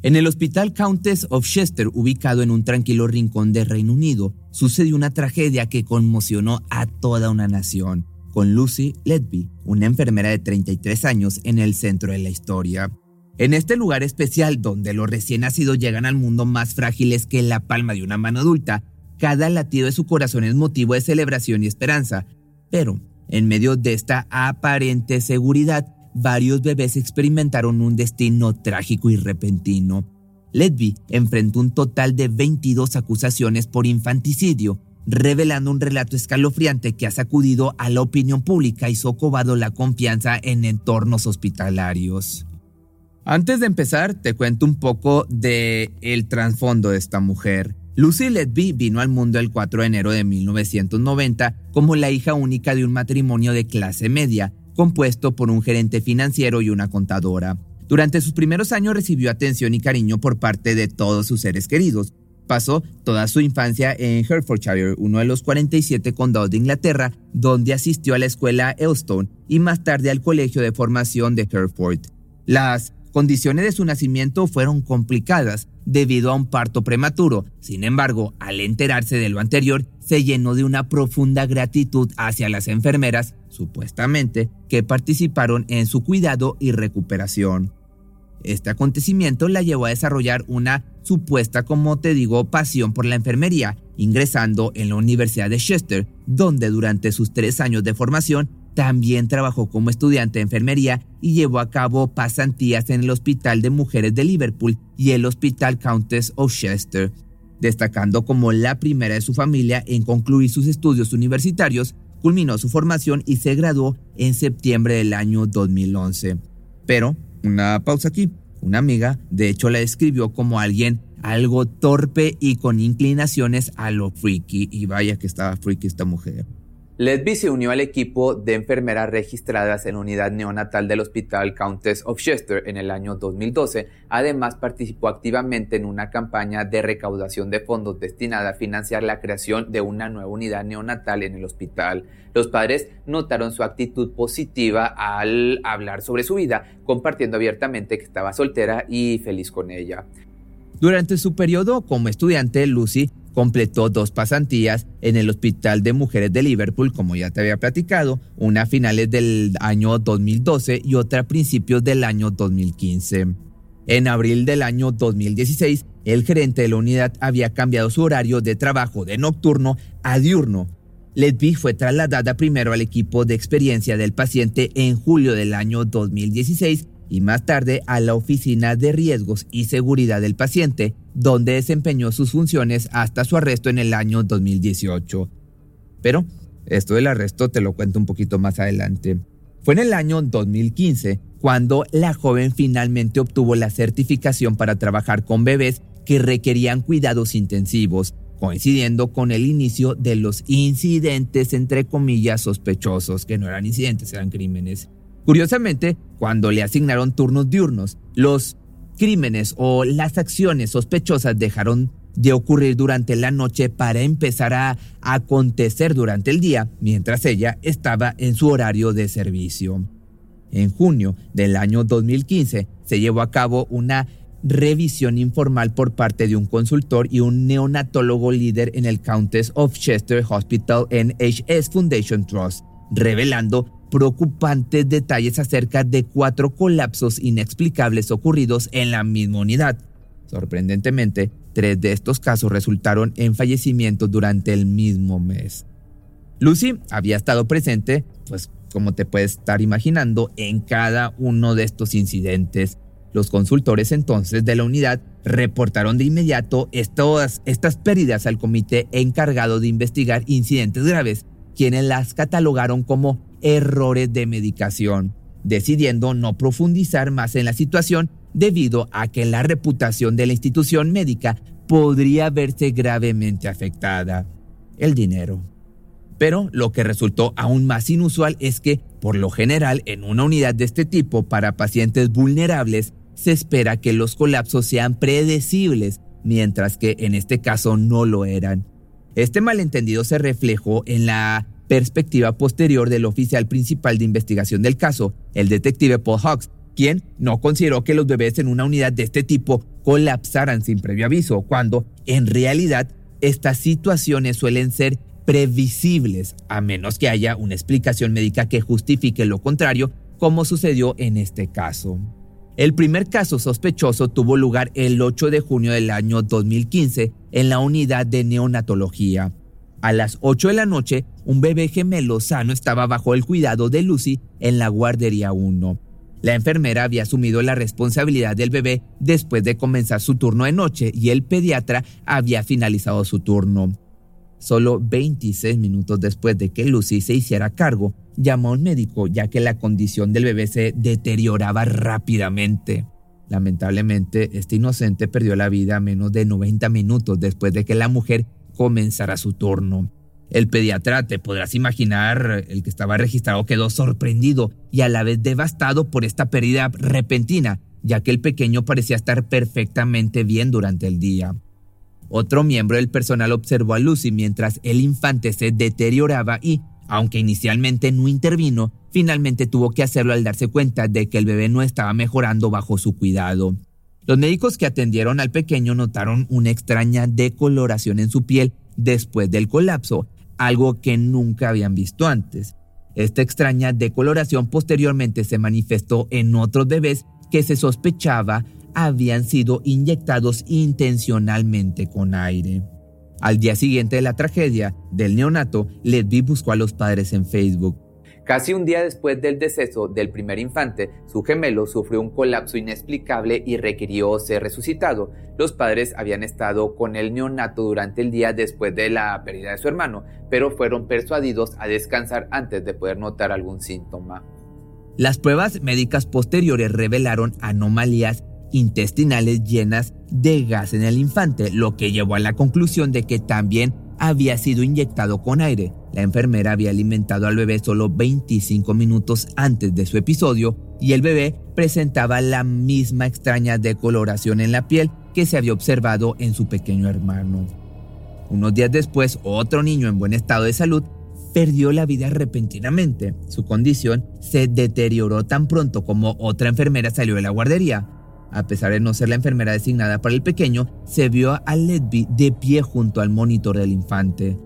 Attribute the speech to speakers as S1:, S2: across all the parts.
S1: En el Hospital Countess of Chester, ubicado en un tranquilo rincón de Reino Unido, sucedió una tragedia que conmocionó a toda una nación, con Lucy Ledby, una enfermera de 33 años en el centro de la historia. En este lugar especial donde los recién nacidos llegan al mundo más frágiles que la palma de una mano adulta, cada latido de su corazón es motivo de celebración y esperanza. Pero, en medio de esta aparente seguridad, varios bebés experimentaron un destino trágico y repentino. Ledby enfrentó un total de 22 acusaciones por infanticidio, revelando un relato escalofriante que ha sacudido a la opinión pública y socovado la confianza en entornos hospitalarios. Antes de empezar, te cuento un poco de el trasfondo de esta mujer. Lucy Letby vino al mundo el 4 de enero de 1990 como la hija única de un matrimonio de clase media, compuesto por un gerente financiero y una contadora. Durante sus primeros años recibió atención y cariño por parte de todos sus seres queridos. Pasó toda su infancia en Hertfordshire, uno de los 47 condados de Inglaterra, donde asistió a la escuela Elstone y más tarde al colegio de formación de Hereford. Las condiciones de su nacimiento fueron complicadas debido a un parto prematuro. Sin embargo, al enterarse de lo anterior, se llenó de una profunda gratitud hacia las enfermeras, supuestamente, que participaron en su cuidado y recuperación. Este acontecimiento la llevó a desarrollar una supuesta, como te digo, pasión por la enfermería, ingresando en la Universidad de Chester, donde durante sus tres años de formación también trabajó como estudiante de enfermería y llevó a cabo pasantías en el Hospital de Mujeres de Liverpool y el Hospital Countess of Chester, destacando como la primera de su familia en concluir sus estudios universitarios, culminó su formación y se graduó en septiembre del año 2011. Pero, una pausa aquí, una amiga de hecho la describió como alguien algo torpe y con inclinaciones a lo freaky, y vaya que estaba freaky esta mujer.
S2: Lesby se unió al equipo de enfermeras registradas en la unidad neonatal del Hospital Countess of Chester en el año 2012. Además, participó activamente en una campaña de recaudación de fondos destinada a financiar la creación de una nueva unidad neonatal en el hospital. Los padres notaron su actitud positiva al hablar sobre su vida, compartiendo abiertamente que estaba soltera y feliz con ella.
S1: Durante su periodo como estudiante, Lucy completó dos pasantías en el Hospital de Mujeres de Liverpool, como ya te había platicado, una a finales del año 2012 y otra a principios del año 2015. En abril del año 2016, el gerente de la unidad había cambiado su horario de trabajo de nocturno a diurno. Ledby fue trasladada primero al equipo de experiencia del paciente en julio del año 2016 y más tarde a la Oficina de Riesgos y Seguridad del Paciente, donde desempeñó sus funciones hasta su arresto en el año 2018. Pero esto del arresto te lo cuento un poquito más adelante. Fue en el año 2015 cuando la joven finalmente obtuvo la certificación para trabajar con bebés que requerían cuidados intensivos, coincidiendo con el inicio de los incidentes entre comillas sospechosos, que no eran incidentes, eran crímenes. Curiosamente, cuando le asignaron turnos diurnos, los crímenes o las acciones sospechosas dejaron de ocurrir durante la noche para empezar a acontecer durante el día, mientras ella estaba en su horario de servicio. En junio del año 2015 se llevó a cabo una revisión informal por parte de un consultor y un neonatólogo líder en el Countess of Chester Hospital NHS Foundation Trust, revelando preocupantes detalles acerca de cuatro colapsos inexplicables ocurridos en la misma unidad. Sorprendentemente, tres de estos casos resultaron en fallecimientos durante el mismo mes. Lucy había estado presente, pues como te puedes estar imaginando, en cada uno de estos incidentes. Los consultores entonces de la unidad reportaron de inmediato estas, estas pérdidas al comité encargado de investigar incidentes graves, quienes las catalogaron como errores de medicación, decidiendo no profundizar más en la situación debido a que la reputación de la institución médica podría verse gravemente afectada. El dinero. Pero lo que resultó aún más inusual es que, por lo general, en una unidad de este tipo para pacientes vulnerables, se espera que los colapsos sean predecibles, mientras que en este caso no lo eran. Este malentendido se reflejó en la perspectiva posterior del oficial principal de investigación del caso, el detective Paul Hawks, quien no consideró que los bebés en una unidad de este tipo colapsaran sin previo aviso, cuando en realidad estas situaciones suelen ser previsibles, a menos que haya una explicación médica que justifique lo contrario, como sucedió en este caso. El primer caso sospechoso tuvo lugar el 8 de junio del año 2015 en la unidad de neonatología. A las 8 de la noche, un bebé gemelo sano estaba bajo el cuidado de Lucy en la guardería 1. La enfermera había asumido la responsabilidad del bebé después de comenzar su turno de noche y el pediatra había finalizado su turno. Solo 26 minutos después de que Lucy se hiciera cargo, llamó a un médico ya que la condición del bebé se deterioraba rápidamente. Lamentablemente, este inocente perdió la vida menos de 90 minutos después de que la mujer comenzara su turno. El pediatra, te podrás imaginar, el que estaba registrado quedó sorprendido y a la vez devastado por esta pérdida repentina, ya que el pequeño parecía estar perfectamente bien durante el día. Otro miembro del personal observó a Lucy mientras el infante se deterioraba y, aunque inicialmente no intervino, finalmente tuvo que hacerlo al darse cuenta de que el bebé no estaba mejorando bajo su cuidado. Los médicos que atendieron al pequeño notaron una extraña decoloración en su piel después del colapso, algo que nunca habían visto antes. Esta extraña decoloración posteriormente se manifestó en otros bebés que se sospechaba habían sido inyectados intencionalmente con aire. Al día siguiente de la tragedia del neonato, Ledby buscó a los padres en Facebook.
S2: Casi un día después del deceso del primer infante, su gemelo sufrió un colapso inexplicable y requirió ser resucitado. Los padres habían estado con el neonato durante el día después de la pérdida de su hermano, pero fueron persuadidos a descansar antes de poder notar algún síntoma.
S1: Las pruebas médicas posteriores revelaron anomalías intestinales llenas de gas en el infante, lo que llevó a la conclusión de que también había sido inyectado con aire. La enfermera había alimentado al bebé solo 25 minutos antes de su episodio y el bebé presentaba la misma extraña decoloración en la piel que se había observado en su pequeño hermano. Unos días después, otro niño en buen estado de salud perdió la vida repentinamente. Su condición se deterioró tan pronto como otra enfermera salió de la guardería. A pesar de no ser la enfermera designada para el pequeño, se vio a Ledby de pie junto al monitor del infante.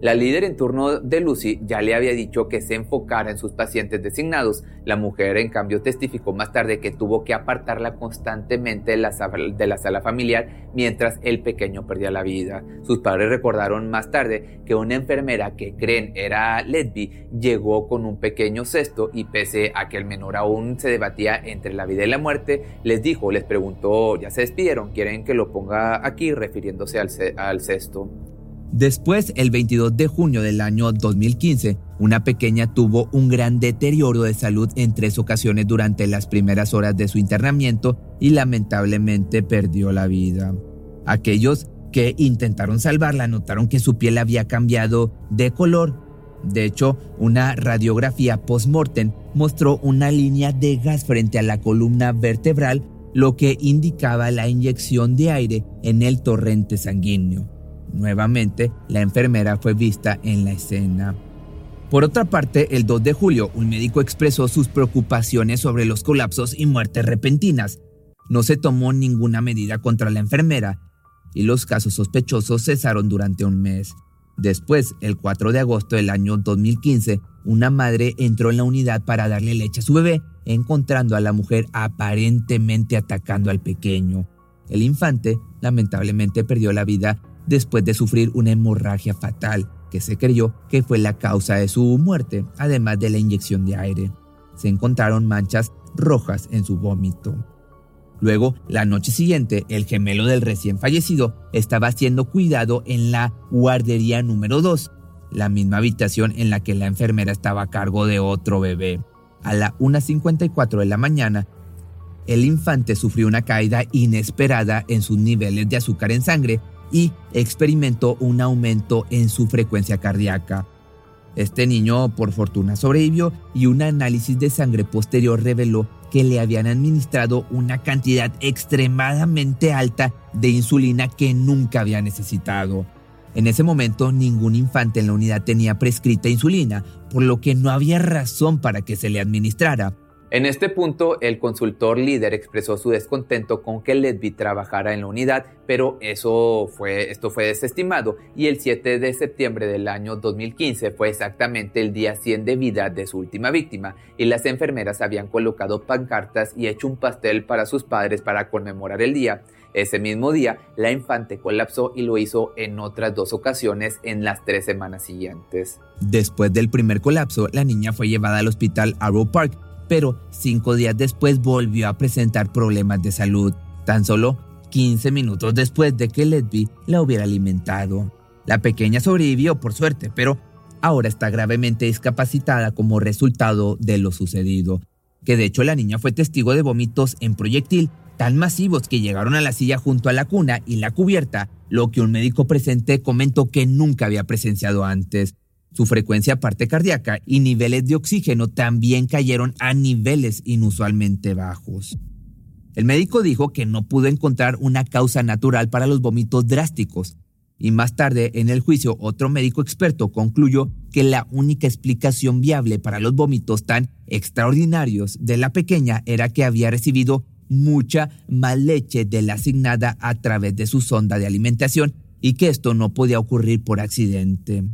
S2: La líder en turno de Lucy ya le había dicho que se enfocara en sus pacientes designados. La mujer, en cambio, testificó más tarde que tuvo que apartarla constantemente de la, sala familiar mientras el pequeño perdía la vida. Sus padres recordaron más tarde que una enfermera que creen era Ledby llegó con un pequeño cesto y pese a que el menor aún se debatía entre la vida y la muerte, les dijo, les preguntó, ya se despidieron, quieren que lo ponga aquí refiriéndose al cesto.
S1: Después, el 22 de junio del año 2015, una pequeña tuvo un gran deterioro de salud en tres ocasiones durante las primeras horas de su internamiento y lamentablemente perdió la vida. Aquellos que intentaron salvarla notaron que su piel había cambiado de color. De hecho, una radiografía post-mortem mostró una línea de gas frente a la columna vertebral, lo que indicaba la inyección de aire en el torrente sanguíneo. Nuevamente, la enfermera fue vista en la escena. Por otra parte, el 2 de julio, un médico expresó sus preocupaciones sobre los colapsos y muertes repentinas. No se tomó ninguna medida contra la enfermera y los casos sospechosos cesaron durante un mes. Después, el 4 de agosto del año 2015, una madre entró en la unidad para darle leche a su bebé, encontrando a la mujer aparentemente atacando al pequeño. El infante lamentablemente perdió la vida después de sufrir una hemorragia fatal que se creyó que fue la causa de su muerte, además de la inyección de aire. Se encontraron manchas rojas en su vómito. Luego, la noche siguiente, el gemelo del recién fallecido estaba siendo cuidado en la guardería número 2, la misma habitación en la que la enfermera estaba a cargo de otro bebé. A la 1.54 de la mañana, el infante sufrió una caída inesperada en sus niveles de azúcar en sangre y experimentó un aumento en su frecuencia cardíaca. Este niño por fortuna sobrevivió y un análisis de sangre posterior reveló que le habían administrado una cantidad extremadamente alta de insulina que nunca había necesitado. En ese momento ningún infante en la unidad tenía prescrita insulina, por lo que no había razón para que se le administrara.
S2: En este punto, el consultor líder expresó su descontento con que Ledby trabajara en la unidad, pero eso fue, esto fue desestimado y el 7 de septiembre del año 2015 fue exactamente el día 100 de vida de su última víctima y las enfermeras habían colocado pancartas y hecho un pastel para sus padres para conmemorar el día. Ese mismo día, la infante colapsó y lo hizo en otras dos ocasiones en las tres semanas siguientes.
S1: Después del primer colapso, la niña fue llevada al hospital Arrow Park, pero cinco días después volvió a presentar problemas de salud, tan solo 15 minutos después de que Ledby la hubiera alimentado. La pequeña sobrevivió por suerte, pero ahora está gravemente discapacitada como resultado de lo sucedido, que de hecho la niña fue testigo de vómitos en proyectil tan masivos que llegaron a la silla junto a la cuna y la cubierta, lo que un médico presente comentó que nunca había presenciado antes. Su frecuencia parte cardíaca y niveles de oxígeno también cayeron a niveles inusualmente bajos. El médico dijo que no pudo encontrar una causa natural para los vómitos drásticos, y más tarde en el juicio otro médico experto concluyó que la única explicación viable para los vómitos tan extraordinarios de la pequeña era que había recibido mucha más leche de la asignada a través de su sonda de alimentación y que esto no podía ocurrir por accidente.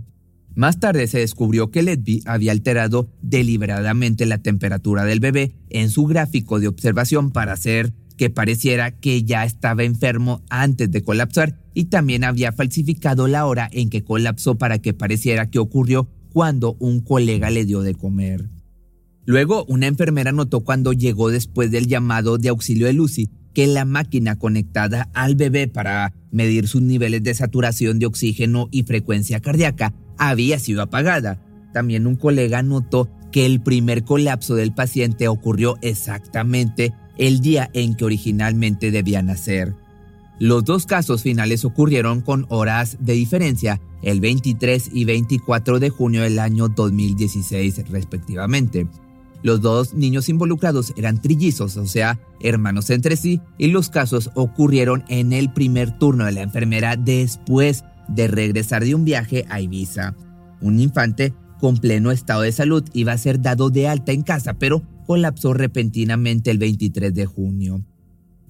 S1: Más tarde se descubrió que Ledby había alterado deliberadamente la temperatura del bebé en su gráfico de observación para hacer que pareciera que ya estaba enfermo antes de colapsar y también había falsificado la hora en que colapsó para que pareciera que ocurrió cuando un colega le dio de comer. Luego, una enfermera notó cuando llegó después del llamado de auxilio de Lucy que la máquina conectada al bebé para medir sus niveles de saturación de oxígeno y frecuencia cardíaca había sido apagada. También un colega notó que el primer colapso del paciente ocurrió exactamente el día en que originalmente debía nacer. Los dos casos finales ocurrieron con horas de diferencia, el 23 y 24 de junio del año 2016 respectivamente. Los dos niños involucrados eran trillizos, o sea, hermanos entre sí, y los casos ocurrieron en el primer turno de la enfermera después de regresar de un viaje a Ibiza. Un infante con pleno estado de salud iba a ser dado de alta en casa, pero colapsó repentinamente el 23 de junio.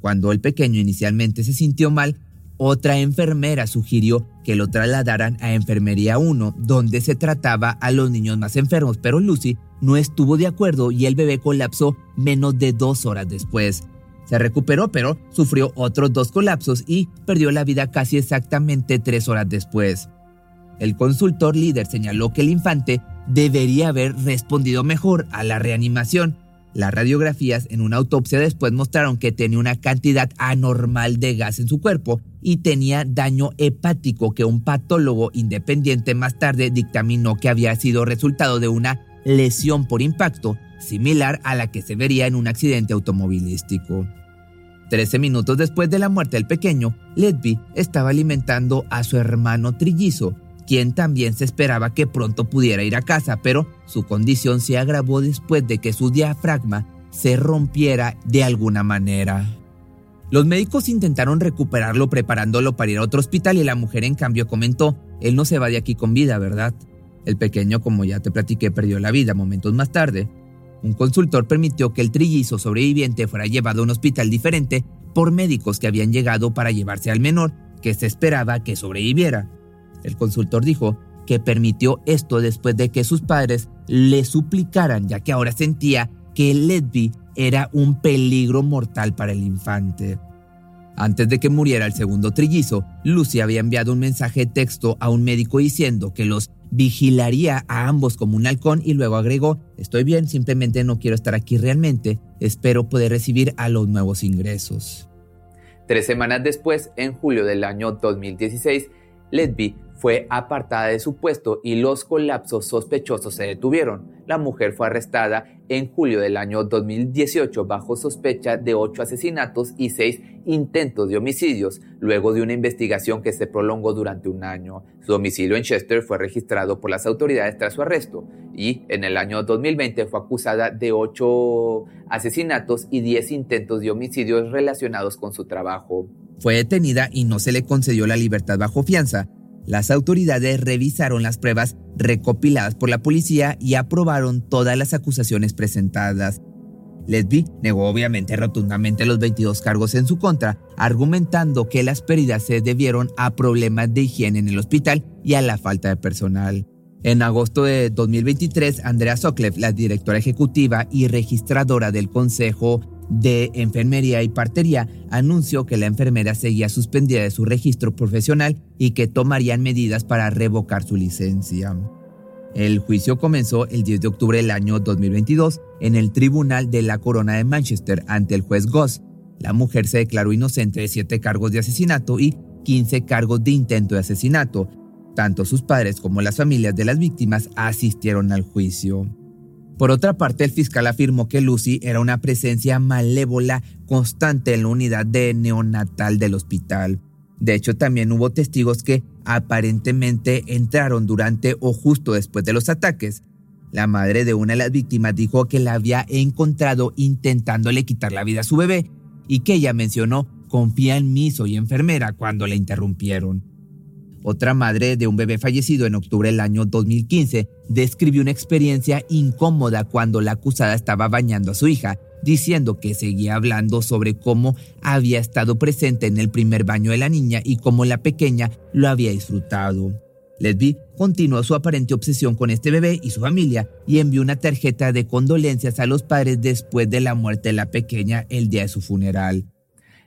S1: Cuando el pequeño inicialmente se sintió mal, otra enfermera sugirió que lo trasladaran a Enfermería 1, donde se trataba a los niños más enfermos, pero Lucy no estuvo de acuerdo y el bebé colapsó menos de dos horas después. Se recuperó, pero sufrió otros dos colapsos y perdió la vida casi exactamente tres horas después. El consultor líder señaló que el infante debería haber respondido mejor a la reanimación. Las radiografías en una autopsia después mostraron que tenía una cantidad anormal de gas en su cuerpo y tenía daño hepático que un patólogo independiente más tarde dictaminó que había sido resultado de una lesión por impacto, similar a la que se vería en un accidente automovilístico. Trece minutos después de la muerte del pequeño, Ledby estaba alimentando a su hermano trillizo, quien también se esperaba que pronto pudiera ir a casa, pero su condición se agravó después de que su diafragma se rompiera de alguna manera. Los médicos intentaron recuperarlo preparándolo para ir a otro hospital y la mujer en cambio comentó, él no se va de aquí con vida, ¿verdad? El pequeño, como ya te platiqué, perdió la vida momentos más tarde. Un consultor permitió que el trillizo sobreviviente fuera llevado a un hospital diferente por médicos que habían llegado para llevarse al menor, que se esperaba que sobreviviera. El consultor dijo que permitió esto después de que sus padres le suplicaran, ya que ahora sentía que Ledby era un peligro mortal para el infante. Antes de que muriera el segundo trillizo, Lucy había enviado un mensaje de texto a un médico diciendo que los vigilaría a ambos como un halcón y luego agregó, estoy bien, simplemente no quiero estar aquí realmente, espero poder recibir a los nuevos ingresos.
S2: Tres semanas después, en julio del año 2016, Ledby fue apartada de su puesto y los colapsos sospechosos se detuvieron. La mujer fue arrestada en julio del año 2018 bajo sospecha de ocho asesinatos y seis intentos de homicidios, luego de una investigación que se prolongó durante un año. Su domicilio en Chester fue registrado por las autoridades tras su arresto y en el año 2020 fue acusada de ocho asesinatos y diez intentos de homicidios relacionados con su trabajo.
S1: Fue detenida y no se le concedió la libertad bajo fianza. Las autoridades revisaron las pruebas recopiladas por la policía y aprobaron todas las acusaciones presentadas. Lesby negó obviamente rotundamente los 22 cargos en su contra, argumentando que las pérdidas se debieron a problemas de higiene en el hospital y a la falta de personal. En agosto de 2023, Andrea Soklev, la directora ejecutiva y registradora del Consejo de Enfermería y Partería anunció que la enfermera seguía suspendida de su registro profesional y que tomarían medidas para revocar su licencia. El juicio comenzó el 10 de octubre del año 2022 en el Tribunal de la Corona de Manchester ante el juez Goss. La mujer se declaró inocente de siete cargos de asesinato y 15 cargos de intento de asesinato. Tanto sus padres como las familias de las víctimas asistieron al juicio. Por otra parte, el fiscal afirmó que Lucy era una presencia malévola constante en la unidad de neonatal del hospital. De hecho, también hubo testigos que aparentemente entraron durante o justo después de los ataques. La madre de una de las víctimas dijo que la había encontrado intentándole quitar la vida a su bebé y que ella mencionó confía en mí, soy enfermera, cuando le interrumpieron. Otra madre de un bebé fallecido en octubre del año 2015 describió una experiencia incómoda cuando la acusada estaba bañando a su hija, diciendo que seguía hablando sobre cómo había estado presente en el primer baño de la niña y cómo la pequeña lo había disfrutado. Lesby continuó su aparente obsesión con este bebé y su familia y envió una tarjeta de condolencias a los padres después de la muerte de la pequeña el día de su funeral.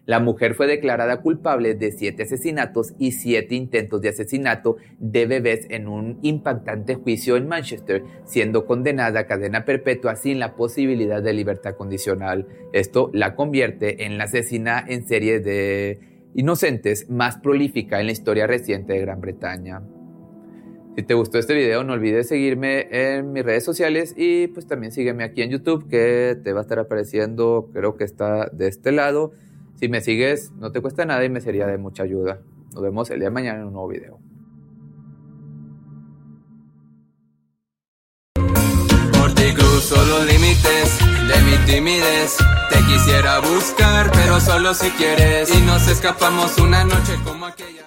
S2: La mujer fue declarada culpable de siete asesinatos y siete intentos de asesinato de bebés en un impactante juicio en Manchester, siendo condenada a cadena perpetua sin la posibilidad de libertad condicional. Esto la convierte en la asesina en serie de inocentes más prolífica en la historia reciente de Gran Bretaña. Si te gustó este video, no olvides seguirme en mis redes sociales y pues también sígueme aquí en YouTube que te va a estar apareciendo, creo que está de este lado. Si me sigues, no te cuesta nada y me sería de mucha ayuda. Nos vemos el día de mañana en un nuevo video.
S3: Por ti cruzo los límites de mi timidez. Te quisiera buscar, pero solo si quieres. Y nos escapamos una noche como aquella.